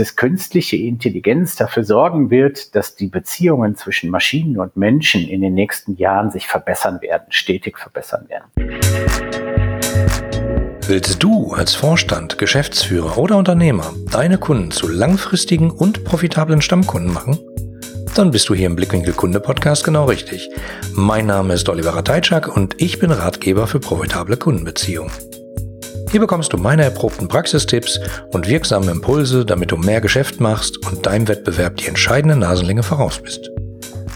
dass künstliche Intelligenz dafür sorgen wird, dass die Beziehungen zwischen Maschinen und Menschen in den nächsten Jahren sich verbessern werden, stetig verbessern werden. Willst du als Vorstand, Geschäftsführer oder Unternehmer deine Kunden zu langfristigen und profitablen Stammkunden machen? Dann bist du hier im Blickwinkel Kunde Podcast genau richtig. Mein Name ist Oliver Rateitschak und ich bin Ratgeber für profitable Kundenbeziehungen. Hier bekommst du meine erprobten Praxistipps und wirksame Impulse, damit du mehr Geschäft machst und deinem Wettbewerb die entscheidende Nasenlänge voraus bist.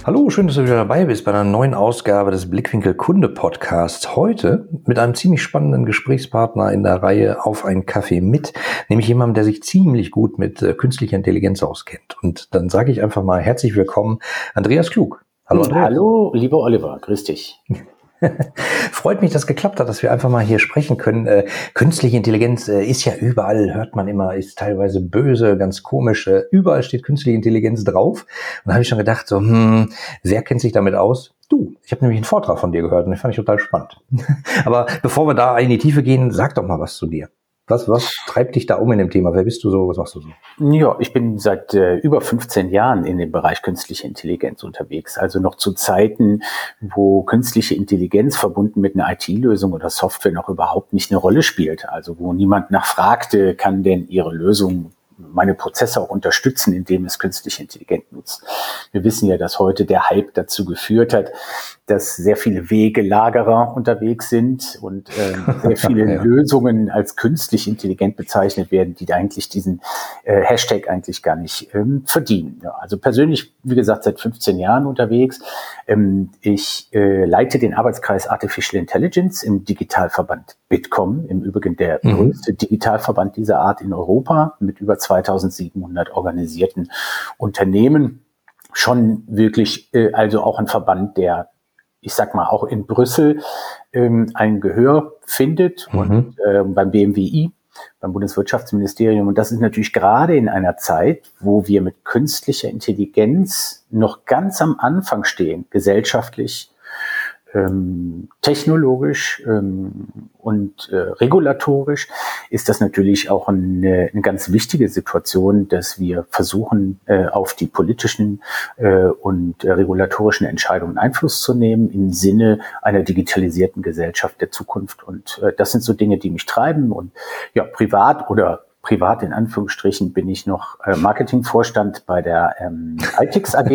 Hallo, schön, dass du wieder dabei bist bei einer neuen Ausgabe des Blickwinkel Kunde Podcasts. Heute mit einem ziemlich spannenden Gesprächspartner in der Reihe auf einen Kaffee mit, nämlich jemandem, der sich ziemlich gut mit äh, künstlicher Intelligenz auskennt. Und dann sage ich einfach mal herzlich willkommen, Andreas Klug. Hallo, Andreas. Hallo, lieber Oliver, grüß dich. Freut mich, dass geklappt hat, dass wir einfach mal hier sprechen können. Äh, künstliche Intelligenz äh, ist ja überall, hört man immer, ist teilweise böse, ganz komisch. Äh, überall steht künstliche Intelligenz drauf. Und da habe ich schon gedacht, so, hm, wer kennt sich damit aus? Du, ich habe nämlich einen Vortrag von dir gehört und den fand ich total spannend. Aber bevor wir da in die Tiefe gehen, sag doch mal was zu dir. Was, was treibt dich da um in dem Thema? Wer bist du so? Was machst du so? Ja, ich bin seit äh, über 15 Jahren in dem Bereich künstliche Intelligenz unterwegs. Also noch zu Zeiten, wo künstliche Intelligenz verbunden mit einer IT-Lösung oder Software noch überhaupt nicht eine Rolle spielt. Also wo niemand nachfragte, kann denn Ihre Lösung meine Prozesse auch unterstützen, indem es künstlich intelligent nutzt. Wir wissen ja, dass heute der Hype dazu geführt hat, dass sehr viele Wegelagerer unterwegs sind und äh, sehr viele ja. Lösungen als künstlich intelligent bezeichnet werden, die eigentlich diesen äh, Hashtag eigentlich gar nicht ähm, verdienen. Ja, also persönlich, wie gesagt, seit 15 Jahren unterwegs. Ähm, ich äh, leite den Arbeitskreis Artificial Intelligence im Digitalverband Bitkom, im Übrigen der mhm. größte Digitalverband dieser Art in Europa mit über 2700 organisierten Unternehmen. Schon wirklich, äh, also auch ein Verband, der, ich sag mal, auch in Brüssel ähm, ein Gehör findet mhm. und äh, beim BMWI, beim Bundeswirtschaftsministerium. Und das ist natürlich gerade in einer Zeit, wo wir mit künstlicher Intelligenz noch ganz am Anfang stehen, gesellschaftlich, ähm, technologisch ähm, und äh, regulatorisch ist das natürlich auch eine, eine ganz wichtige Situation, dass wir versuchen, äh, auf die politischen äh, und äh, regulatorischen Entscheidungen Einfluss zu nehmen im Sinne einer digitalisierten Gesellschaft der Zukunft. Und äh, das sind so Dinge, die mich treiben. Und ja, privat oder privat in Anführungsstrichen bin ich noch äh, Marketingvorstand bei der ähm, ITIX AG.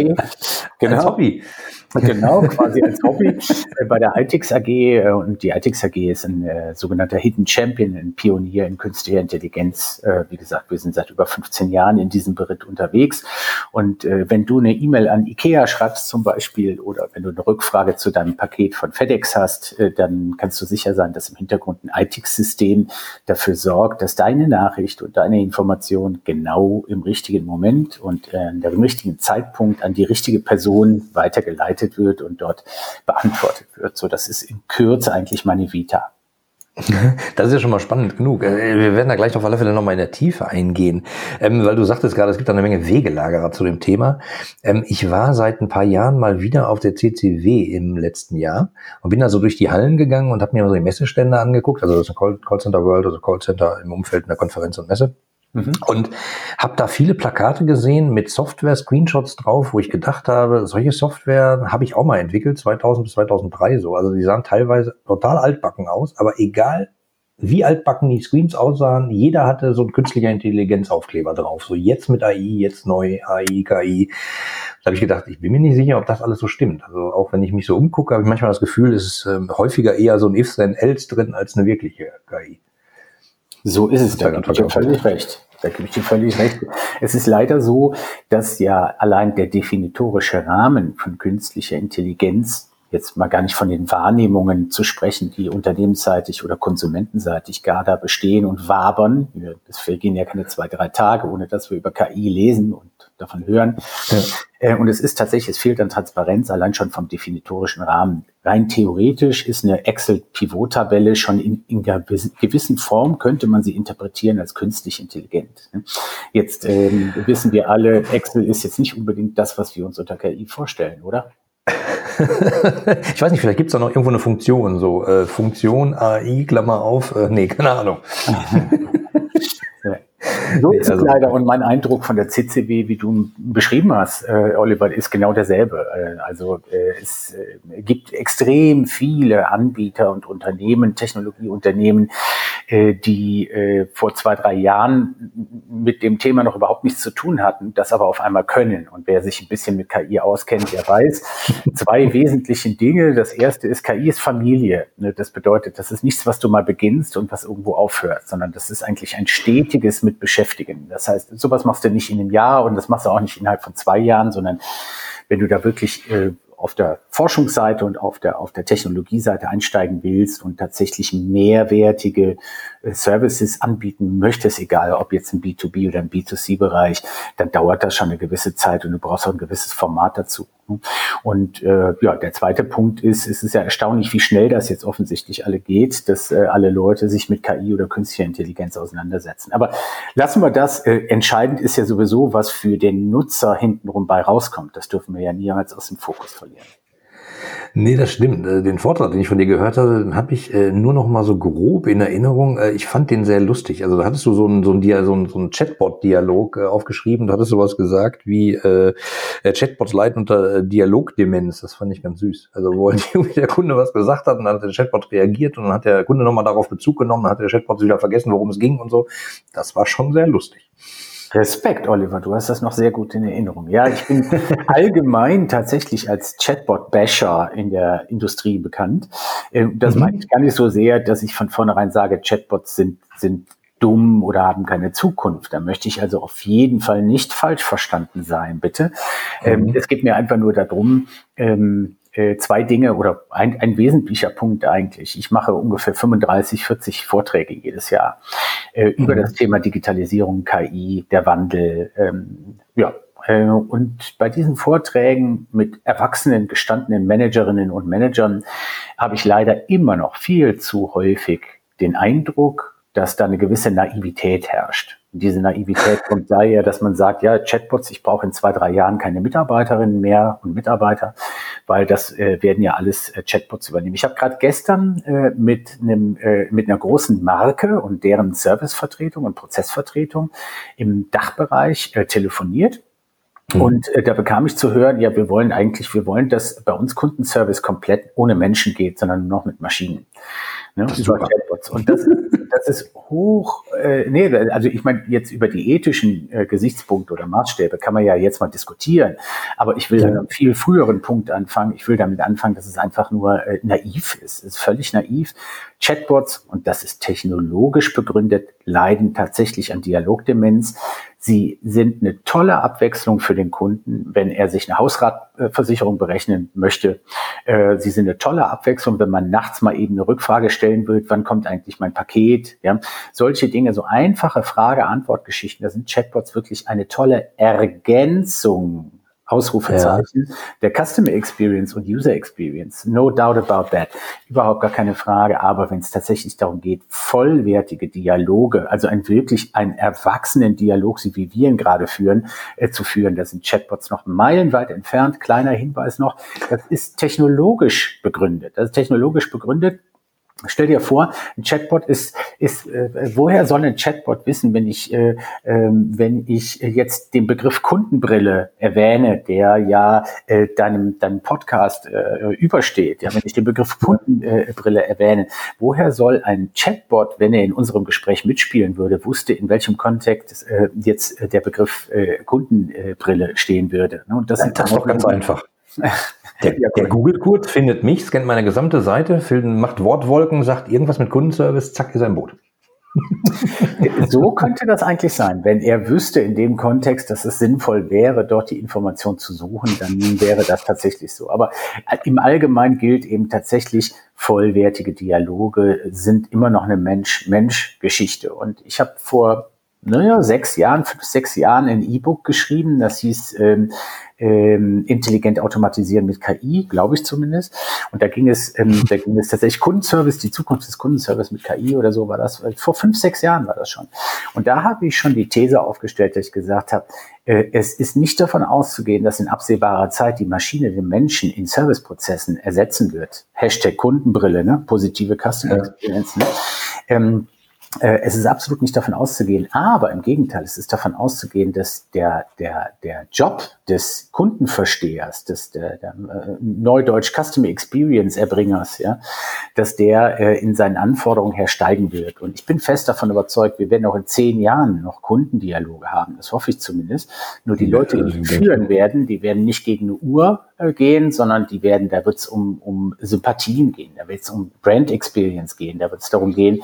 genau. Als Hobby. Genau, quasi als Hobby äh, bei der ITIX AG. Äh, und die ITIX AG ist ein äh, sogenannter Hidden Champion, ein Pionier in künstlicher Intelligenz. Äh, wie gesagt, wir sind seit über 15 Jahren in diesem Beritt unterwegs. Und äh, wenn du eine E-Mail an IKEA schreibst zum Beispiel oder wenn du eine Rückfrage zu deinem Paket von FedEx hast, äh, dann kannst du sicher sein, dass im Hintergrund ein ITIX-System dafür sorgt, dass deine Nachricht und deine Information genau im richtigen Moment und äh, dem richtigen Zeitpunkt an die richtige Person weitergeleitet geleitet wird und dort beantwortet wird. So, das ist in Kürze eigentlich meine Vita. Das ist ja schon mal spannend genug. Äh, wir werden da gleich auf alle Fälle nochmal in der Tiefe eingehen, ähm, weil du sagtest gerade, es gibt eine Menge Wegelagerer zu dem Thema. Ähm, ich war seit ein paar Jahren mal wieder auf der CCW im letzten Jahr und bin da so durch die Hallen gegangen und habe mir so die Messestände angeguckt, also das ist ein Callcenter World, also Callcenter im Umfeld einer Konferenz und Messe. Mhm. Und habe da viele Plakate gesehen mit Software-Screenshots drauf, wo ich gedacht habe, solche Software habe ich auch mal entwickelt, 2000 bis 2003 so. Also die sahen teilweise total altbacken aus, aber egal wie altbacken die Screens aussahen, jeder hatte so ein künstlicher Intelligenzaufkleber drauf. So jetzt mit AI, jetzt neu AI, KI. Da habe ich gedacht, ich bin mir nicht sicher, ob das alles so stimmt. Also auch wenn ich mich so umgucke, habe ich manchmal das Gefühl, es ist äh, häufiger eher so ein Ifs than Else drin als eine wirkliche KI. So ist es, da gebe ich dir völlig recht. Da gebe ich dir völlig recht. Es ist leider so, dass ja allein der definitorische Rahmen von künstlicher Intelligenz, jetzt mal gar nicht von den Wahrnehmungen zu sprechen, die unternehmensseitig oder konsumentenseitig gar da bestehen und wabern. Es vergehen ja keine zwei, drei Tage, ohne dass wir über KI lesen und davon hören. Ja. Äh, und es ist tatsächlich, es fehlt an Transparenz, allein schon vom definitorischen Rahmen. Rein theoretisch ist eine Excel-Pivot-Tabelle schon in, in gewissen Form, könnte man sie interpretieren als künstlich intelligent. Ne? Jetzt ähm, wissen wir alle, Excel ist jetzt nicht unbedingt das, was wir uns unter KI vorstellen, oder? ich weiß nicht, vielleicht gibt es da noch irgendwo eine Funktion, so äh, Funktion AI, Klammer auf, äh, nee, keine Ahnung. so ist es leider. Und mein Eindruck von der CCW, wie du beschrieben hast, äh, Oliver, ist genau derselbe. Äh, also äh, es äh, gibt extrem viele Anbieter und Unternehmen, Technologieunternehmen, die äh, vor zwei, drei Jahren mit dem Thema noch überhaupt nichts zu tun hatten, das aber auf einmal können. Und wer sich ein bisschen mit KI auskennt, der weiß, zwei wesentliche Dinge. Das erste ist, KI ist Familie. Ne, das bedeutet, das ist nichts, was du mal beginnst und was irgendwo aufhört, sondern das ist eigentlich ein stetiges mit Beschäftigen. Das heißt, sowas machst du nicht in einem Jahr und das machst du auch nicht innerhalb von zwei Jahren, sondern wenn du da wirklich äh, auf der Forschungsseite und auf der, auf der Technologieseite einsteigen willst und tatsächlich mehrwertige Services anbieten möchtest, egal ob jetzt ein B2B oder ein B2C-Bereich, dann dauert das schon eine gewisse Zeit und du brauchst auch ein gewisses Format dazu. Und äh, ja, der zweite Punkt ist, es ist ja erstaunlich, wie schnell das jetzt offensichtlich alle geht, dass äh, alle Leute sich mit KI oder künstlicher Intelligenz auseinandersetzen. Aber lassen wir das. Äh, entscheidend ist ja sowieso, was für den Nutzer hintenrum bei rauskommt. Das dürfen wir ja niemals aus dem Fokus verlieren. Nee, das stimmt. Äh, den Vortrag, den ich von dir gehört habe, den habe ich äh, nur noch mal so grob in Erinnerung. Äh, ich fand den sehr lustig. Also da hattest du so ein, so ein, so ein, so ein Chatbot-Dialog aufgeschrieben. Da hattest du was gesagt wie äh, Chatbots leiden unter Dialogdemenz. Das fand ich ganz süß. Also wo der Kunde was gesagt hat und dann hat der Chatbot reagiert und dann hat der Kunde nochmal darauf Bezug genommen, dann hat der Chatbot wieder vergessen, worum es ging und so. Das war schon sehr lustig. Respekt, Oliver, du hast das noch sehr gut in Erinnerung. Ja, ich bin allgemein tatsächlich als Chatbot-Basher in der Industrie bekannt. Äh, das mhm. meine ich gar nicht so sehr, dass ich von vornherein sage, Chatbots sind, sind dumm oder haben keine Zukunft. Da möchte ich also auf jeden Fall nicht falsch verstanden sein, bitte. Ähm, mhm. Es geht mir einfach nur darum, ähm, äh, zwei Dinge oder ein, ein wesentlicher Punkt eigentlich. Ich mache ungefähr 35, 40 Vorträge jedes Jahr äh, über mhm. das Thema Digitalisierung, KI, der Wandel. Ähm, ja, äh, und bei diesen Vorträgen mit erwachsenen, gestandenen Managerinnen und Managern habe ich leider immer noch viel zu häufig den Eindruck, dass da eine gewisse Naivität herrscht. Diese Naivität kommt daher, dass man sagt, ja, Chatbots, ich brauche in zwei, drei Jahren keine Mitarbeiterinnen mehr und Mitarbeiter, weil das äh, werden ja alles äh, Chatbots übernehmen. Ich habe gerade gestern äh, mit einem äh, mit einer großen Marke und deren Servicevertretung und Prozessvertretung im Dachbereich äh, telefoniert. Mhm. Und äh, da bekam ich zu hören, ja, wir wollen eigentlich, wir wollen, dass bei uns Kundenservice komplett ohne Menschen geht, sondern nur noch mit Maschinen. Ne? Über Chatbots. Und das, das ist hoch, äh, nee, also ich meine, jetzt über die ethischen äh, Gesichtspunkte oder Maßstäbe kann man ja jetzt mal diskutieren. Aber ich will ja. an einem viel früheren Punkt anfangen. Ich will damit anfangen, dass es einfach nur äh, naiv ist. Es ist völlig naiv. Chatbots, und das ist technologisch begründet, leiden tatsächlich an Dialogdemenz. Sie sind eine tolle Abwechslung für den Kunden, wenn er sich eine Hausratversicherung berechnen möchte. Äh, sie sind eine tolle Abwechslung, wenn man nachts mal eben eine Rückfrage stellen will, wann kommt eigentlich mein Paket? Ja, solche Dinge, so einfache Frage-Antwort-Geschichten, da sind Chatbots wirklich eine tolle Ergänzung Ausrufezeichen, ja. der Customer Experience und User Experience. No doubt about that. Überhaupt gar keine Frage. Aber wenn es tatsächlich darum geht, vollwertige Dialoge, also ein wirklich einen erwachsenen Dialog, so wie wir ihn gerade führen, äh, zu führen, da sind Chatbots noch meilenweit entfernt. Kleiner Hinweis noch, das ist technologisch begründet. Das ist technologisch begründet Stell dir vor, ein Chatbot ist, ist äh, woher soll ein Chatbot wissen, wenn ich, äh, äh, wenn ich jetzt den Begriff Kundenbrille erwähne, der ja äh, deinem, deinem Podcast äh, übersteht, ja, wenn ich den Begriff Kundenbrille erwähne, woher soll ein Chatbot, wenn er in unserem Gespräch mitspielen würde, wusste, in welchem Kontext äh, jetzt der Begriff äh, Kundenbrille stehen würde? Ne? Und das, ja, das ist doch ganz einfach. Der, der googelt kurz, findet mich, scannt meine gesamte Seite, macht Wortwolken, sagt irgendwas mit Kundenservice, zack, ist im Boot. so könnte das eigentlich sein. Wenn er wüsste in dem Kontext, dass es sinnvoll wäre, dort die Information zu suchen, dann wäre das tatsächlich so. Aber im Allgemeinen gilt eben tatsächlich, vollwertige Dialoge sind immer noch eine Mensch-Mensch-Geschichte. Und ich habe vor naja, sechs Jahren, fünf, sechs Jahren ein E-Book geschrieben. Das hieß ähm, ähm, intelligent automatisieren mit KI, glaube ich zumindest. Und da ging es, ähm, da ging es tatsächlich Kundenservice, die Zukunft des Kundenservice mit KI oder so war das. Vor fünf, sechs Jahren war das schon. Und da habe ich schon die These aufgestellt, dass ich gesagt habe, äh, es ist nicht davon auszugehen, dass in absehbarer Zeit die Maschine den Menschen in Serviceprozessen ersetzen wird. Hashtag Kundenbrille, ne? positive Customer Experience. Ne? Ähm, äh, es ist absolut nicht davon auszugehen, aber im Gegenteil, es ist davon auszugehen, dass der, der, der Job des Kundenverstehers, des der, der äh, Neudeutsch Customer Experience Erbringers, ja, dass der äh, in seinen Anforderungen her steigen wird. Und ich bin fest davon überzeugt, wir werden auch in zehn Jahren noch Kundendialoge haben. Das hoffe ich zumindest. Nur die Leute, die führen werden, die werden nicht gegen eine Uhr äh, gehen, sondern die werden, da wird es um, um Sympathien gehen, da wird es um Brand Experience gehen, da wird es darum gehen,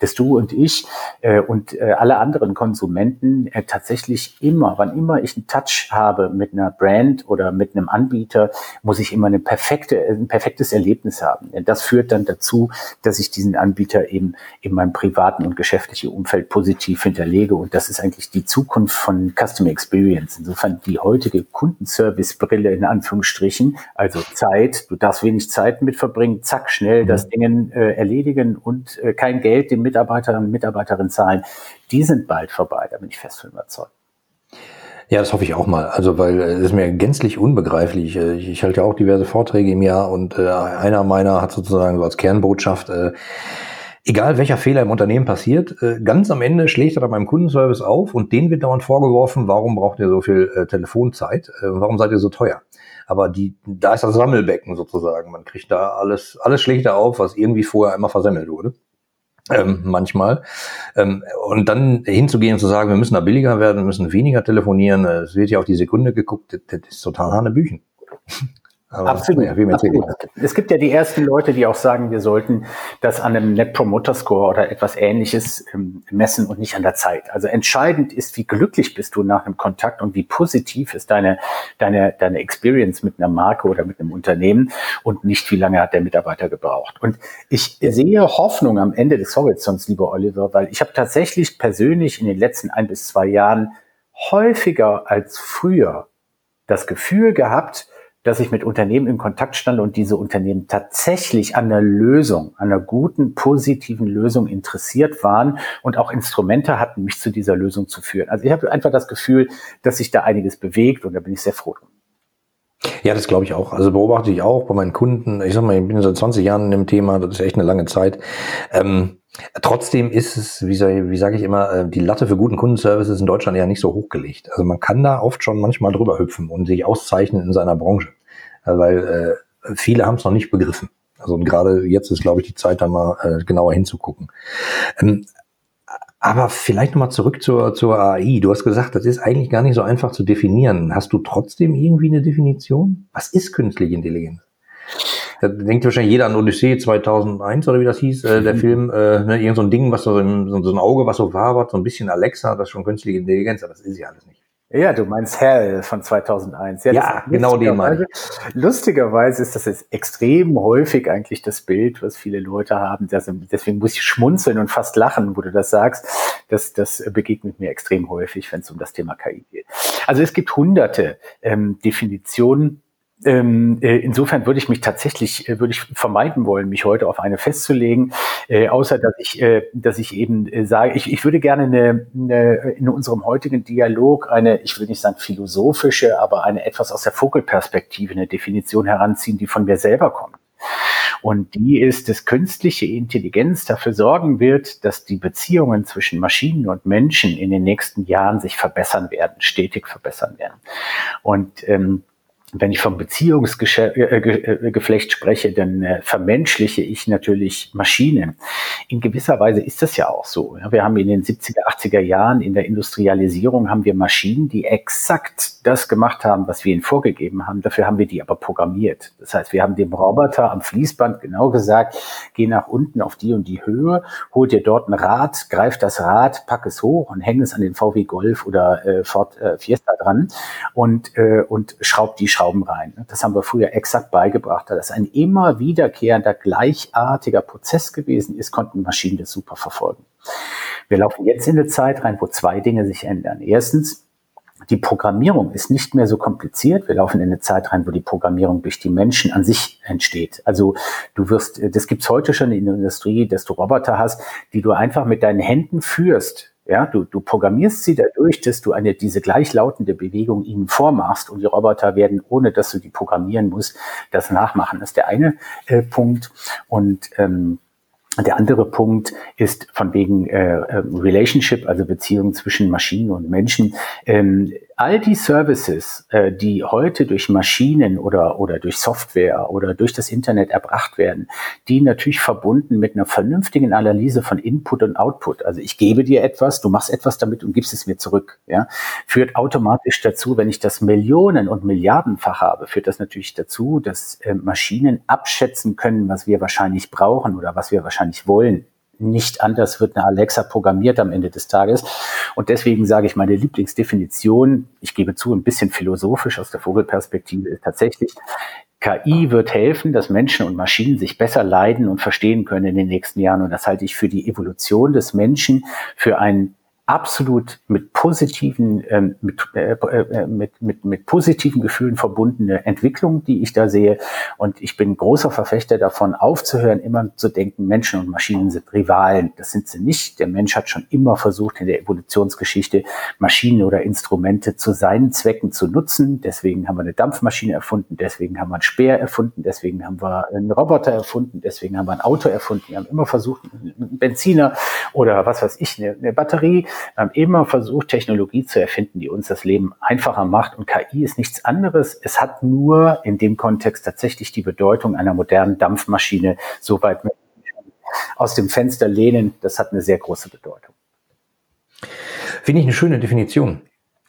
dass du und ich äh, und äh, alle anderen Konsumenten äh, tatsächlich immer, wann immer ich einen Touch habe mit einer Brand oder mit einem Anbieter, muss ich immer eine perfekte, ein perfektes Erlebnis haben. Denn das führt dann dazu, dass ich diesen Anbieter eben in meinem privaten und geschäftlichen Umfeld positiv hinterlege. Und das ist eigentlich die Zukunft von Customer Experience. Insofern die heutige Kundenservice-Brille in Anführungsstrichen, also Zeit, du darfst wenig Zeit mit verbringen, zack, schnell das mhm. Ding äh, erledigen und äh, kein Geld dem Mitarbeiter und Mitarbeiterinnen zahlen, die sind bald vorbei, da bin ich fest von überzeugt. Ja, das hoffe ich auch mal. Also, weil es ist mir gänzlich unbegreiflich. Äh, ich, ich halte ja auch diverse Vorträge im Jahr und äh, einer meiner hat sozusagen so als Kernbotschaft, äh, egal welcher Fehler im Unternehmen passiert, äh, ganz am Ende schlägt er dann beim Kundenservice auf und denen wird dauernd vorgeworfen, warum braucht ihr so viel äh, Telefonzeit, äh, warum seid ihr so teuer? Aber die, da ist das Sammelbecken sozusagen. Man kriegt da alles, alles schlägt da auf, was irgendwie vorher einmal versemmelt wurde ähm, manchmal. Ähm, und dann hinzugehen und zu sagen, wir müssen da billiger werden, wir müssen weniger telefonieren, äh, es wird ja auf die Sekunde geguckt, das, das ist total Hanebüchen. Aber absolut, ja, absolut. Es gibt ja die ersten Leute, die auch sagen, wir sollten das an einem Net Promoter Score oder etwas ähnliches ähm, messen und nicht an der Zeit. Also entscheidend ist, wie glücklich bist du nach einem Kontakt und wie positiv ist deine, deine, deine Experience mit einer Marke oder mit einem Unternehmen und nicht, wie lange hat der Mitarbeiter gebraucht. Und ich sehe Hoffnung am Ende des Horizonts, lieber Oliver, weil ich habe tatsächlich persönlich in den letzten ein bis zwei Jahren häufiger als früher das Gefühl gehabt, dass ich mit Unternehmen in Kontakt stand und diese Unternehmen tatsächlich an der Lösung, an einer guten, positiven Lösung interessiert waren und auch Instrumente hatten, mich zu dieser Lösung zu führen. Also ich habe einfach das Gefühl, dass sich da einiges bewegt und da bin ich sehr froh. Ja, das glaube ich auch. Also beobachte ich auch bei meinen Kunden. Ich sag mal, ich bin seit 20 Jahren in dem Thema, das ist echt eine lange Zeit. Ähm, trotzdem ist es, wie, wie sage ich immer, äh, die Latte für guten Kundenservices in Deutschland ja nicht so hochgelegt. Also man kann da oft schon manchmal drüber hüpfen und sich auszeichnen in seiner Branche. Weil äh, viele haben es noch nicht begriffen. Also und gerade jetzt ist, glaube ich, die Zeit, da mal äh, genauer hinzugucken. Ähm, aber vielleicht nochmal zurück zur, zur AI. Du hast gesagt, das ist eigentlich gar nicht so einfach zu definieren. Hast du trotzdem irgendwie eine Definition? Was ist künstliche Intelligenz? Da denkt wahrscheinlich jeder an Odyssee 2001 oder wie das hieß, äh, der mhm. Film, äh, ne, irgend so ein Ding, was so, so, so ein Auge, was so wabert, so ein bisschen Alexa, das ist schon künstliche Intelligenz, aber das ist ja alles nicht. Ja, du meinst Hell von 2001. Ja, ja genau den meine Lustigerweise ist das jetzt extrem häufig eigentlich das Bild, was viele Leute haben. Deswegen muss ich schmunzeln und fast lachen, wo du das sagst. Das, das begegnet mir extrem häufig, wenn es um das Thema KI geht. Also es gibt hunderte ähm, Definitionen ähm, äh, insofern würde ich mich tatsächlich, äh, würde ich vermeiden wollen, mich heute auf eine festzulegen, äh, außer dass ich, äh, dass ich eben äh, sage, ich, ich würde gerne eine, eine, in unserem heutigen Dialog eine, ich will nicht sagen philosophische, aber eine etwas aus der Vogelperspektive, eine Definition heranziehen, die von mir selber kommt. Und die ist, dass künstliche Intelligenz dafür sorgen wird, dass die Beziehungen zwischen Maschinen und Menschen in den nächsten Jahren sich verbessern werden, stetig verbessern werden. Und ähm, wenn ich vom Beziehungsgeflecht äh, äh, spreche, dann äh, vermenschliche ich natürlich Maschinen. In gewisser Weise ist das ja auch so. Wir haben in den 70er, 80er Jahren in der Industrialisierung haben wir Maschinen, die exakt das gemacht haben, was wir ihnen vorgegeben haben. Dafür haben wir die aber programmiert. Das heißt, wir haben dem Roboter am Fließband genau gesagt, geh nach unten auf die und die Höhe, hol dir dort ein Rad, greif das Rad, pack es hoch und häng es an den VW Golf oder äh, Ford äh, Fiesta dran und, äh, und schraub die Schrauben rein. Das haben wir früher exakt beigebracht. Da das ein immer wiederkehrender, gleichartiger Prozess gewesen ist, konnten Maschinen das super verfolgen. Wir laufen jetzt in eine Zeit rein, wo zwei Dinge sich ändern. Erstens, die Programmierung ist nicht mehr so kompliziert. Wir laufen in eine Zeit rein, wo die Programmierung durch die Menschen an sich entsteht. Also du wirst, das gibt's heute schon in der Industrie, dass du Roboter hast, die du einfach mit deinen Händen führst ja, du, du programmierst sie dadurch, dass du eine, diese gleichlautende Bewegung ihnen vormachst und die Roboter werden, ohne dass du die programmieren musst, das nachmachen. Das ist der eine äh, Punkt. Und ähm, der andere Punkt ist von wegen äh, äh, Relationship, also Beziehung zwischen Maschinen und Menschen. Ähm, all die Services, äh, die heute durch Maschinen oder, oder durch Software oder durch das Internet erbracht werden, die natürlich verbunden mit einer vernünftigen Analyse von Input und Output. Also ich gebe dir etwas, du machst etwas damit und gibst es mir zurück. Ja, führt automatisch dazu, wenn ich das Millionen und Milliardenfach habe, führt das natürlich dazu, dass äh, Maschinen abschätzen können, was wir wahrscheinlich brauchen oder was wir wahrscheinlich wollen. Nicht anders wird eine Alexa programmiert am Ende des Tages. Und deswegen sage ich, meine Lieblingsdefinition, ich gebe zu, ein bisschen philosophisch aus der Vogelperspektive, ist tatsächlich, KI wird helfen, dass Menschen und Maschinen sich besser leiden und verstehen können in den nächsten Jahren. Und das halte ich für die Evolution des Menschen, für ein absolut mit positiven, ähm, mit, äh, äh, mit, mit, mit positiven Gefühlen verbundene Entwicklung, die ich da sehe. Und ich bin großer Verfechter davon, aufzuhören, immer zu denken, Menschen und Maschinen sind Rivalen. Das sind sie nicht. Der Mensch hat schon immer versucht, in der Evolutionsgeschichte Maschinen oder Instrumente zu seinen Zwecken zu nutzen. Deswegen haben wir eine Dampfmaschine erfunden, deswegen haben wir einen Speer erfunden, deswegen haben wir einen Roboter erfunden, deswegen haben wir ein Auto erfunden. Wir haben immer versucht, einen Benziner oder was weiß ich, eine, eine Batterie wir haben immer versucht, Technologie zu erfinden, die uns das Leben einfacher macht. Und KI ist nichts anderes. Es hat nur in dem Kontext tatsächlich die Bedeutung einer modernen Dampfmaschine so weit aus dem Fenster lehnen. Das hat eine sehr große Bedeutung. Finde ich eine schöne Definition.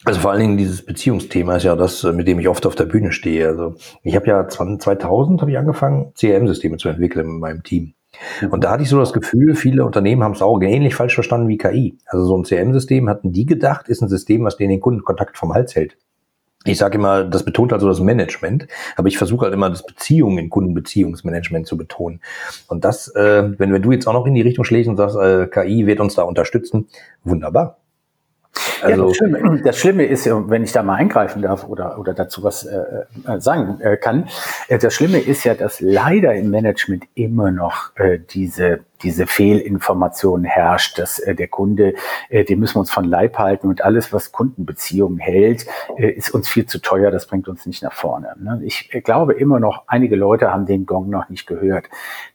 Also vor allen Dingen dieses Beziehungsthema ist ja das, mit dem ich oft auf der Bühne stehe. Also ich habe ja 2000 habe ich angefangen, CRM-Systeme zu entwickeln in meinem Team. Und da hatte ich so das Gefühl, viele Unternehmen haben es auch ähnlich falsch verstanden wie KI. Also so ein CRM-System hatten die gedacht, ist ein System, was denen den Kundenkontakt vom Hals hält. Ich sage immer, das betont also das Management, aber ich versuche halt immer das Beziehungen Kundenbeziehungsmanagement zu betonen. Und das, äh, wenn, wenn du jetzt auch noch in die Richtung schlägst und sagst, äh, KI wird uns da unterstützen, wunderbar. Also, ja, das, Schlimme, das, Schlimme, ist, wenn ich da mal eingreifen darf oder, oder dazu was äh, äh, sagen äh, kann, äh, das Schlimme ist ja, dass leider im Management immer noch äh, diese diese Fehlinformation herrscht, dass äh, der Kunde, äh, den müssen wir uns von Leib halten und alles, was Kundenbeziehungen hält, äh, ist uns viel zu teuer, das bringt uns nicht nach vorne. Ne? Ich glaube immer noch, einige Leute haben den Gong noch nicht gehört.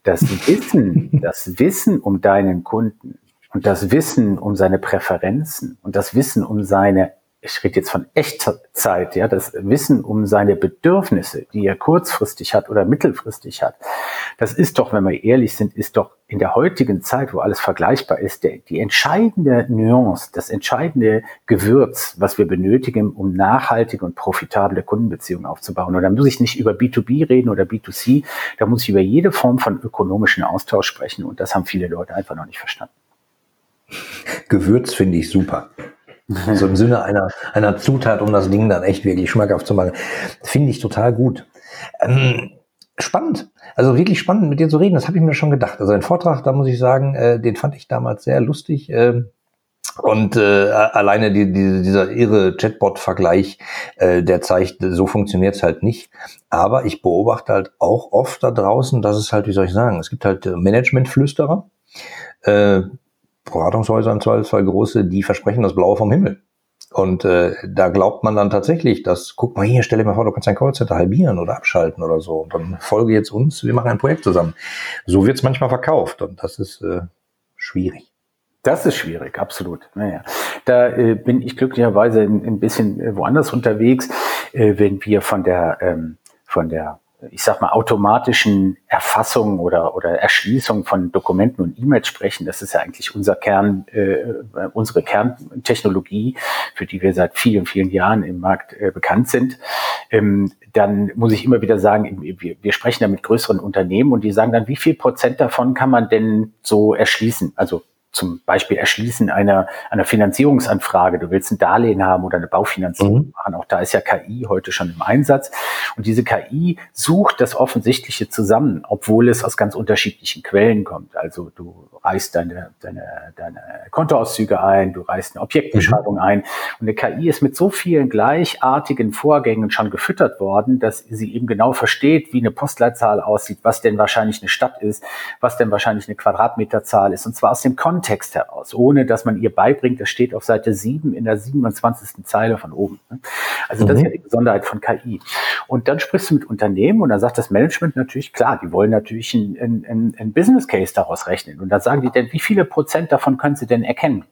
Das Wissen, das Wissen um deinen Kunden und das Wissen um seine Präferenzen und das Wissen um seine, ich rede jetzt von Echtzeit, ja, das Wissen um seine Bedürfnisse, die er kurzfristig hat oder mittelfristig hat, das ist doch, wenn wir ehrlich sind, ist doch in der heutigen Zeit, wo alles vergleichbar ist, der, die entscheidende Nuance, das entscheidende Gewürz, was wir benötigen, um nachhaltige und profitable Kundenbeziehungen aufzubauen. Und da muss ich nicht über B2B reden oder B2C, da muss ich über jede Form von ökonomischen Austausch sprechen. Und das haben viele Leute einfach noch nicht verstanden. Gewürz finde ich super. So im Sinne einer, einer Zutat, um das Ding dann echt wirklich schmackhaft zu machen. Finde ich total gut. Ähm, spannend. Also wirklich spannend, mit dir zu reden. Das habe ich mir schon gedacht. Also ein Vortrag, da muss ich sagen, äh, den fand ich damals sehr lustig. Äh, und äh, alleine die, die, dieser irre Chatbot-Vergleich, äh, der zeigt, so funktioniert's halt nicht. Aber ich beobachte halt auch oft da draußen, dass es halt, wie soll ich sagen, es gibt halt Managementflüsterer, äh, Beratungshäuser im Zweifelsfall große, die versprechen das Blaue vom Himmel. Und äh, da glaubt man dann tatsächlich, dass, guck mal hier, stell dir mal vor, du kannst dein Callcenter halbieren oder abschalten oder so. Und dann folge jetzt uns, wir machen ein Projekt zusammen. So wird's manchmal verkauft und das ist äh, schwierig. Das ist schwierig, absolut. Naja, da äh, bin ich glücklicherweise ein, ein bisschen äh, woanders unterwegs, äh, wenn wir von der ähm, von der ich sag mal, automatischen Erfassung oder, oder Erschließung von Dokumenten und E-Mails sprechen, das ist ja eigentlich unser Kern, äh, unsere Kerntechnologie, für die wir seit vielen, vielen Jahren im Markt äh, bekannt sind, ähm, dann muss ich immer wieder sagen, wir, wir sprechen ja mit größeren Unternehmen und die sagen dann, wie viel Prozent davon kann man denn so erschließen? Also zum Beispiel Erschließen einer, einer Finanzierungsanfrage. Du willst ein Darlehen haben oder eine Baufinanzierung mhm. machen. Auch da ist ja KI heute schon im Einsatz. Und diese KI sucht das Offensichtliche zusammen, obwohl es aus ganz unterschiedlichen Quellen kommt. Also du reißt deine, deine, deine Kontoauszüge ein, du reißt eine Objektbeschreibung mhm. ein. Und eine KI ist mit so vielen gleichartigen Vorgängen schon gefüttert worden, dass sie eben genau versteht, wie eine Postleitzahl aussieht, was denn wahrscheinlich eine Stadt ist, was denn wahrscheinlich eine Quadratmeterzahl ist. Und zwar aus dem Kontext Kontext heraus, ohne dass man ihr beibringt, das steht auf Seite 7 in der 27. Zeile von oben. Ne? Also das ist ja mhm. die Besonderheit von KI. Und dann sprichst du mit Unternehmen und dann sagt das Management natürlich, klar, die wollen natürlich ein, ein, ein Business Case daraus rechnen. Und dann sagen die denn, wie viele Prozent davon können sie denn erkennen?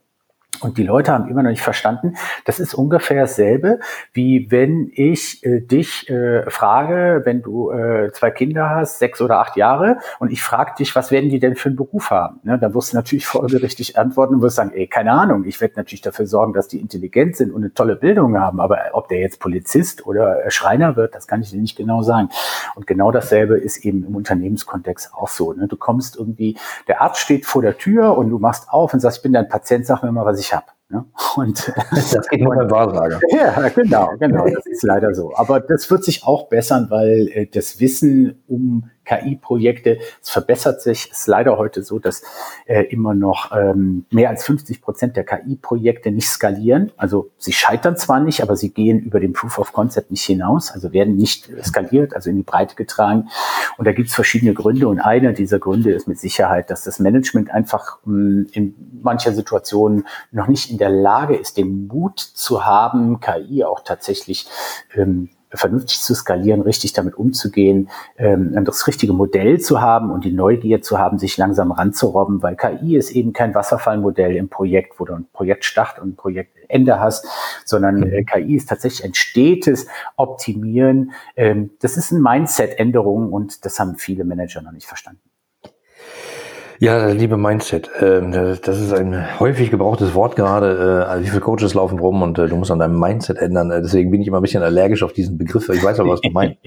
Und die Leute haben immer noch nicht verstanden, das ist ungefähr dasselbe, wie wenn ich äh, dich äh, frage, wenn du äh, zwei Kinder hast, sechs oder acht Jahre, und ich frage dich, was werden die denn für einen Beruf haben? Ne, dann wirst du natürlich folgerichtig antworten und wirst sagen, ey, keine Ahnung, ich werde natürlich dafür sorgen, dass die intelligent sind und eine tolle Bildung haben, aber ob der jetzt Polizist oder Schreiner wird, das kann ich dir nicht genau sagen. Und genau dasselbe ist eben im Unternehmenskontext auch so. Ne? Du kommst irgendwie, der Arzt steht vor der Tür und du machst auf und sagst, ich bin dein Patient, sag mir mal, was ich habe. Ne? Und das geht nur beim Wahlsager. Ja, genau, genau. Das ist leider so. Aber das wird sich auch bessern, weil äh, das Wissen um KI-Projekte. Es verbessert sich. Es ist leider heute so, dass äh, immer noch ähm, mehr als 50 Prozent der KI-Projekte nicht skalieren. Also sie scheitern zwar nicht, aber sie gehen über den Proof of Concept nicht hinaus, also werden nicht skaliert, also in die Breite getragen. Und da gibt es verschiedene Gründe. Und einer dieser Gründe ist mit Sicherheit, dass das Management einfach mh, hm, in mancher Situation noch nicht in der Lage ist, den Mut zu haben, KI auch tatsächlich ähm, vernünftig zu skalieren, richtig damit umzugehen, ähm, das richtige Modell zu haben und die Neugier zu haben, sich langsam ranzurobben, weil KI ist eben kein Wasserfallmodell im Projekt, wo du ein Projekt Start und ein Projektende hast, sondern mhm. äh, KI ist tatsächlich ein stetes Optimieren. Ähm, das ist ein Mindset-Änderung und das haben viele Manager noch nicht verstanden. Ja, liebe Mindset, ähm, das ist ein häufig gebrauchtes Wort gerade. Äh, also wie viele Coaches laufen rum und äh, du musst an deinem Mindset ändern. Äh, deswegen bin ich immer ein bisschen allergisch auf diesen Begriff. Ich weiß aber, was du meinst.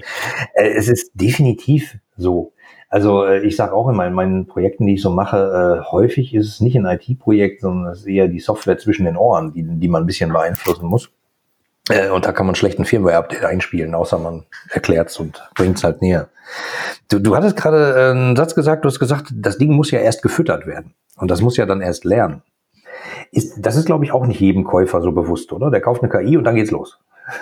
Es ist definitiv so. Also ich sage auch immer in meinen Projekten, die ich so mache, häufig ist es nicht ein IT-Projekt, sondern es ist eher die Software zwischen den Ohren, die, die man ein bisschen beeinflussen muss. Äh, und da kann man schlechten Firmware-Update einspielen, außer man erklärt es und bringt es halt näher. Du, du hattest gerade äh, einen Satz gesagt, du hast gesagt, das Ding muss ja erst gefüttert werden. Und das muss ja dann erst lernen. Ist, das ist, glaube ich, auch nicht jedem Käufer so bewusst, oder? Der kauft eine KI und dann geht's los.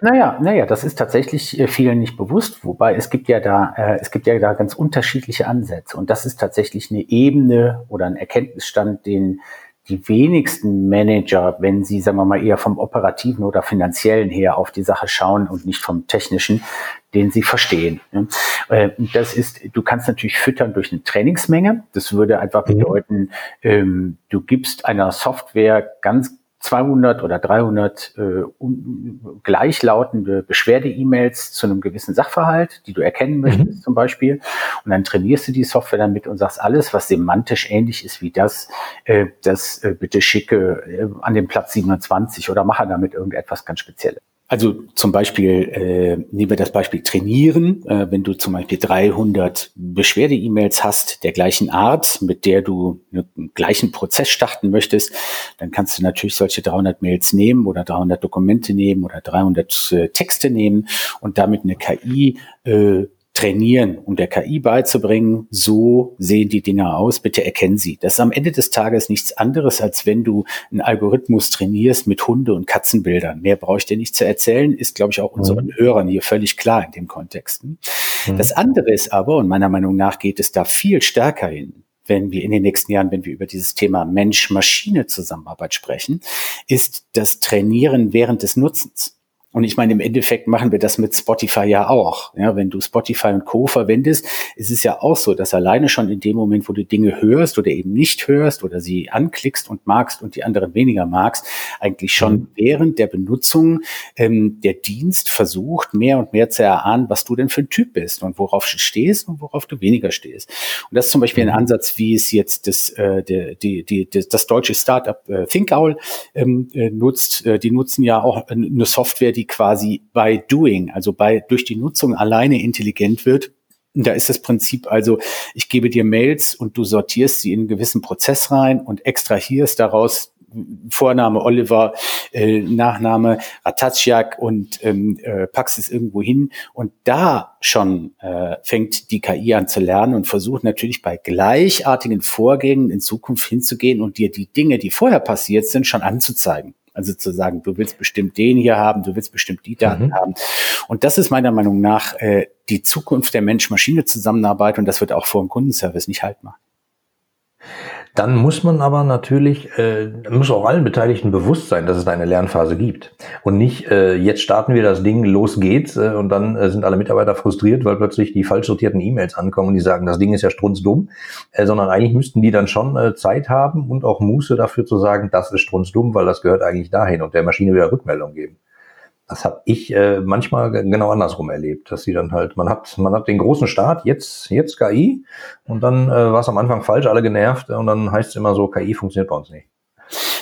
Naja, naja, das ist tatsächlich äh, vielen nicht bewusst, wobei es gibt ja da, äh, es gibt ja da ganz unterschiedliche Ansätze. Und das ist tatsächlich eine Ebene oder ein Erkenntnisstand, den die wenigsten Manager, wenn sie, sagen wir mal, eher vom operativen oder finanziellen her auf die Sache schauen und nicht vom technischen, den sie verstehen. Äh, das ist, du kannst natürlich füttern durch eine Trainingsmenge. Das würde einfach mhm. bedeuten, ähm, du gibst einer Software ganz 200 oder 300 äh, gleichlautende Beschwerde-E-Mails zu einem gewissen Sachverhalt, die du erkennen möchtest mhm. zum Beispiel. Und dann trainierst du die Software damit und sagst, alles, was semantisch ähnlich ist wie das, äh, das äh, bitte schicke äh, an den Platz 27 oder mache damit irgendetwas ganz Spezielles. Also zum Beispiel, äh, nehmen wir das Beispiel Trainieren. Äh, wenn du zum Beispiel 300 Beschwerde-E-Mails hast der gleichen Art, mit der du einen gleichen Prozess starten möchtest, dann kannst du natürlich solche 300 Mails nehmen oder 300 Dokumente nehmen oder 300 äh, Texte nehmen und damit eine KI äh, trainieren, um der KI beizubringen, so sehen die Dinger aus, bitte erkennen sie. Das ist am Ende des Tages nichts anderes, als wenn du einen Algorithmus trainierst mit Hunde- und Katzenbildern. Mehr brauche ich dir nicht zu erzählen, ist, glaube ich, auch unseren mhm. Hörern hier völlig klar in dem Kontext. Mhm. Das andere ist aber, und meiner Meinung nach geht es da viel stärker hin, wenn wir in den nächsten Jahren, wenn wir über dieses Thema Mensch-Maschine-Zusammenarbeit sprechen, ist das Trainieren während des Nutzens. Und ich meine, im Endeffekt machen wir das mit Spotify ja auch. Ja, wenn du Spotify und Co. verwendest, ist es ja auch so, dass alleine schon in dem Moment, wo du Dinge hörst oder eben nicht hörst oder sie anklickst und magst und die anderen weniger magst, eigentlich schon mhm. während der Benutzung ähm, der Dienst versucht, mehr und mehr zu erahnen, was du denn für ein Typ bist und worauf du stehst und worauf du weniger stehst. Und das ist zum Beispiel ein mhm. Ansatz, wie es jetzt das, äh, der, die, die, das, das deutsche Startup äh, ThinkOwl ähm, äh, nutzt. Äh, die nutzen ja auch eine Software, die quasi by doing, also bei, durch die Nutzung alleine intelligent wird. Da ist das Prinzip also, ich gebe dir Mails und du sortierst sie in einen gewissen Prozess rein und extrahierst daraus Vorname Oliver, äh, Nachname Ratatschak und ähm, äh, packst es irgendwo hin. Und da schon äh, fängt die KI an zu lernen und versucht natürlich bei gleichartigen Vorgängen in Zukunft hinzugehen und dir die Dinge, die vorher passiert sind, schon anzuzeigen. Also zu sagen, du willst bestimmt den hier haben, du willst bestimmt die Daten mhm. haben. Und das ist meiner Meinung nach äh, die Zukunft der Mensch-Maschine-Zusammenarbeit und das wird auch vor dem Kundenservice nicht halt machen. Dann muss man aber natürlich, äh, muss auch allen Beteiligten bewusst sein, dass es eine Lernphase gibt. Und nicht, äh, jetzt starten wir das Ding, los geht's, äh, und dann äh, sind alle Mitarbeiter frustriert, weil plötzlich die falsch sortierten E-Mails ankommen und die sagen, das Ding ist ja strunzdumm, äh, sondern eigentlich müssten die dann schon äh, Zeit haben und auch Muße dafür zu sagen, das ist strunzdumm, weil das gehört eigentlich dahin und der Maschine wieder Rückmeldung geben. Das habe ich äh, manchmal genau andersrum erlebt, dass sie dann halt, man hat, man hat den großen Start, jetzt, jetzt KI, und dann äh, war es am Anfang falsch, alle genervt, und dann heißt es immer so, KI funktioniert bei uns nicht.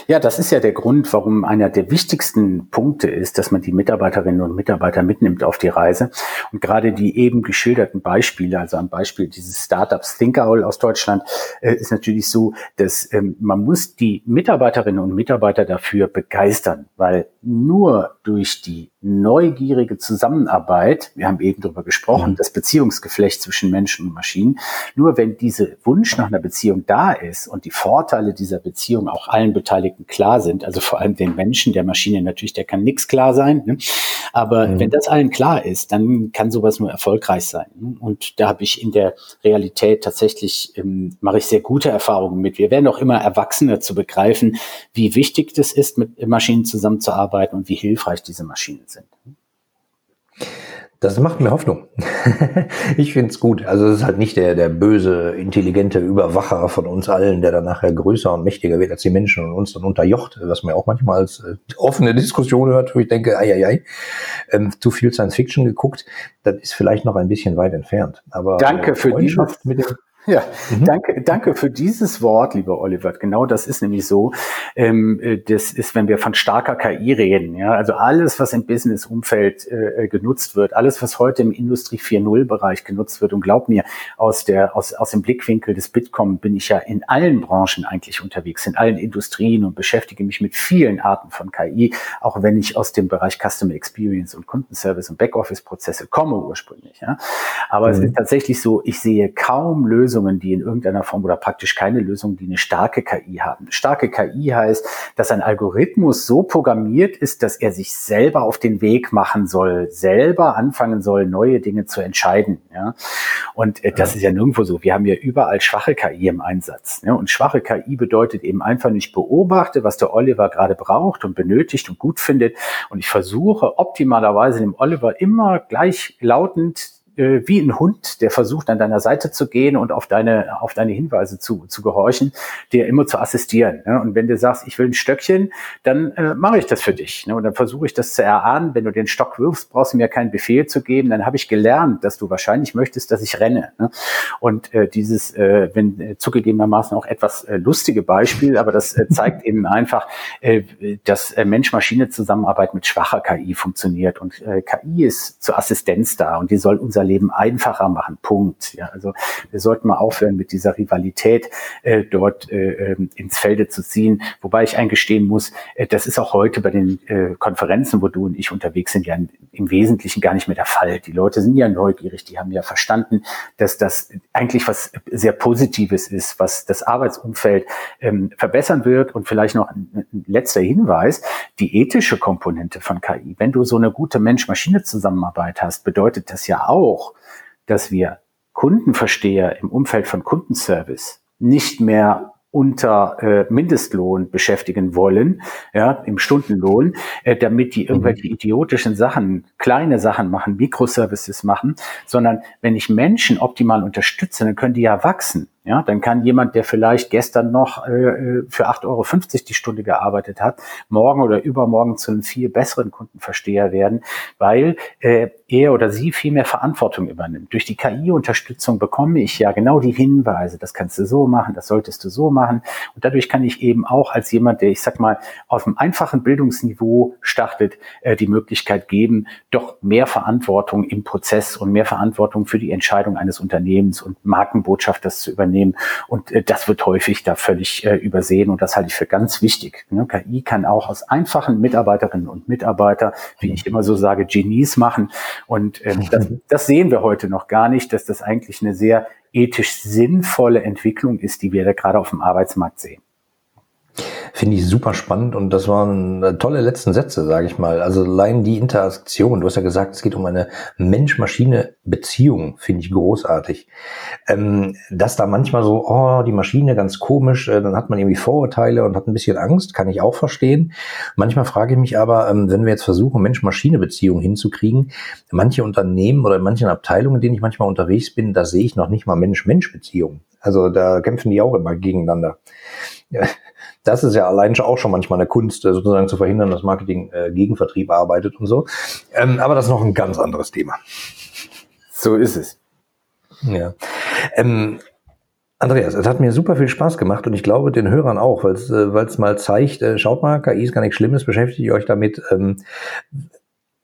Ja, das ist ja der Grund, warum einer der wichtigsten Punkte ist, dass man die Mitarbeiterinnen und Mitarbeiter mitnimmt auf die Reise. Und gerade die eben geschilderten Beispiele, also am Beispiel dieses Startups Thinkowl aus Deutschland, äh, ist natürlich so, dass ähm, man muss die Mitarbeiterinnen und Mitarbeiter dafür begeistern, weil nur durch die neugierige Zusammenarbeit, wir haben eben darüber gesprochen, mhm. das Beziehungsgeflecht zwischen Menschen und Maschinen, nur wenn diese Wunsch nach einer Beziehung da ist und die Vorteile dieser Beziehung auch allen Beteiligten klar sind, also vor allem den Menschen, der Maschine natürlich, der kann nichts klar sein, ne? aber mhm. wenn das allen klar ist, dann kann sowas nur erfolgreich sein. Ne? Und da habe ich in der Realität tatsächlich, ähm, mache ich sehr gute Erfahrungen mit. Wir werden auch immer erwachsener zu begreifen, wie wichtig das ist, mit Maschinen zusammenzuarbeiten und wie hilfreich diese Maschinen sind sind. Das macht mir Hoffnung. ich finde es gut. Also es ist halt nicht der, der böse, intelligente Überwacher von uns allen, der dann nachher größer und mächtiger wird als die Menschen und uns dann unterjocht, was man auch manchmal als äh, offene Diskussion hört, wo ich denke, ei, ei, ei, ähm, zu viel Science Fiction geguckt, das ist vielleicht noch ein bisschen weit entfernt. Aber Danke für die mit dem ja, mhm. danke, danke für dieses Wort, lieber Oliver. Genau das ist nämlich so. Ähm, äh, das ist, wenn wir von starker KI reden. Ja, also alles, was im Business-Umfeld äh, genutzt wird, alles, was heute im Industrie 4.0-Bereich genutzt wird. Und glaub mir, aus der, aus, aus dem Blickwinkel des Bitkom bin ich ja in allen Branchen eigentlich unterwegs, in allen Industrien und beschäftige mich mit vielen Arten von KI, auch wenn ich aus dem Bereich Customer Experience und Kundenservice und Backoffice-Prozesse komme ursprünglich. Ja. Aber mhm. es ist tatsächlich so, ich sehe kaum Lösungen, Lösungen, die in irgendeiner Form oder praktisch keine Lösungen, die eine starke KI haben. Starke KI heißt, dass ein Algorithmus so programmiert ist, dass er sich selber auf den Weg machen soll, selber anfangen soll, neue Dinge zu entscheiden. Ja? Und äh, das ja. ist ja nirgendwo so. Wir haben ja überall schwache KI im Einsatz. Ja? Und schwache KI bedeutet eben einfach nicht beobachte, was der Oliver gerade braucht und benötigt und gut findet. Und ich versuche optimalerweise dem Oliver immer gleichlautend äh, wie ein Hund, der versucht, an deiner Seite zu gehen und auf deine, auf deine Hinweise zu, zu gehorchen, dir immer zu assistieren. Ne? Und wenn du sagst, ich will ein Stöckchen, dann äh, mache ich das für dich. Ne? Und dann versuche ich das zu erahnen. Wenn du den Stock wirfst, brauchst du mir keinen Befehl zu geben. Dann habe ich gelernt, dass du wahrscheinlich möchtest, dass ich renne. Ne? Und äh, dieses, äh, wenn äh, zugegebenermaßen auch etwas äh, lustige Beispiel, aber das äh, zeigt eben einfach, äh, dass äh, Mensch-Maschine-Zusammenarbeit mit schwacher KI funktioniert. Und äh, KI ist zur Assistenz da und die soll unser unser Leben einfacher machen. Punkt. Ja, also wir sollten mal aufhören mit dieser Rivalität äh, dort äh, ähm, ins Felde zu ziehen. Wobei ich eingestehen muss, äh, das ist auch heute bei den äh, Konferenzen, wo du und ich unterwegs sind, ja im Wesentlichen gar nicht mehr der Fall. Die Leute sind ja neugierig, die haben ja verstanden, dass das eigentlich was sehr Positives ist, was das Arbeitsumfeld ähm, verbessern wird. Und vielleicht noch ein, ein letzter Hinweis, die ethische Komponente von KI. Wenn du so eine gute Mensch-Maschine-Zusammenarbeit hast, bedeutet das ja auch, auch, dass wir Kundenversteher im Umfeld von Kundenservice nicht mehr unter äh, Mindestlohn beschäftigen wollen, ja, im Stundenlohn, äh, damit die irgendwelche mhm. idiotischen Sachen, kleine Sachen machen, Mikroservices machen, sondern wenn ich Menschen optimal unterstütze, dann können die ja wachsen. Ja, dann kann jemand, der vielleicht gestern noch äh, für 8,50 Euro die Stunde gearbeitet hat, morgen oder übermorgen zu einem viel besseren Kundenversteher werden, weil äh, er oder sie viel mehr Verantwortung übernimmt. Durch die KI-Unterstützung bekomme ich ja genau die Hinweise, das kannst du so machen, das solltest du so machen. Und dadurch kann ich eben auch als jemand, der, ich sag mal, auf einem einfachen Bildungsniveau startet, äh, die Möglichkeit geben, doch mehr Verantwortung im Prozess und mehr Verantwortung für die Entscheidung eines Unternehmens und Markenbotschafters zu übernehmen Unternehmen. Und äh, das wird häufig da völlig äh, übersehen und das halte ich für ganz wichtig. Ne? KI kann auch aus einfachen Mitarbeiterinnen und Mitarbeiter, wie ich immer so sage, Genies machen. Und äh, das, das sehen wir heute noch gar nicht, dass das eigentlich eine sehr ethisch sinnvolle Entwicklung ist, die wir da gerade auf dem Arbeitsmarkt sehen. Finde ich super spannend und das waren tolle letzten Sätze, sage ich mal. Also allein die Interaktion, du hast ja gesagt, es geht um eine Mensch-Maschine-Beziehung, finde ich großartig. Ähm, dass da manchmal so, oh, die Maschine ganz komisch, äh, dann hat man irgendwie Vorurteile und hat ein bisschen Angst, kann ich auch verstehen. Manchmal frage ich mich aber, ähm, wenn wir jetzt versuchen, Mensch-Maschine-Beziehungen hinzukriegen, manche Unternehmen oder in manchen Abteilungen, in denen ich manchmal unterwegs bin, da sehe ich noch nicht mal Mensch-Mensch-Beziehungen. Also da kämpfen die auch immer gegeneinander. Das ist ja allein auch schon manchmal eine Kunst, äh, sozusagen zu verhindern, dass Marketing äh, gegen Vertrieb arbeitet und so. Ähm, aber das ist noch ein ganz anderes Thema. So ist es. Ja. Ähm, Andreas, es hat mir super viel Spaß gemacht und ich glaube den Hörern auch, weil es äh, mal zeigt, äh, schaut mal, KI ist gar nichts Schlimmes, beschäftigt euch damit. Ähm,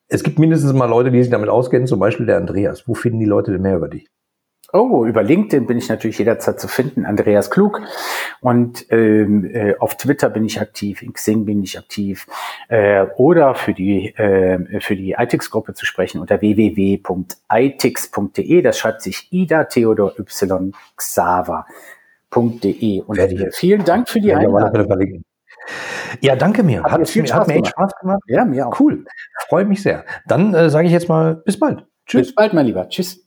es gibt mindestens mal Leute, die sich damit auskennen, zum Beispiel der Andreas. Wo finden die Leute denn mehr über dich? Oh, über LinkedIn bin ich natürlich jederzeit zu finden, Andreas Klug. Und ähm, äh, auf Twitter bin ich aktiv, in Xing bin ich aktiv. Äh, oder für die, äh, für die ITIX-Gruppe zu sprechen unter www.itix.de. Das schreibt sich Ida Theodor Y Xaver.de. Und äh, vielen Dank für die Einladung. Ja, danke mir. Hat, hat, mir, hat mir echt Spaß gemacht. Ja, mir auch. Cool. Freue mich sehr. Dann äh, sage ich jetzt mal bis bald. Tschüss. Bis bald, mein Lieber. Tschüss.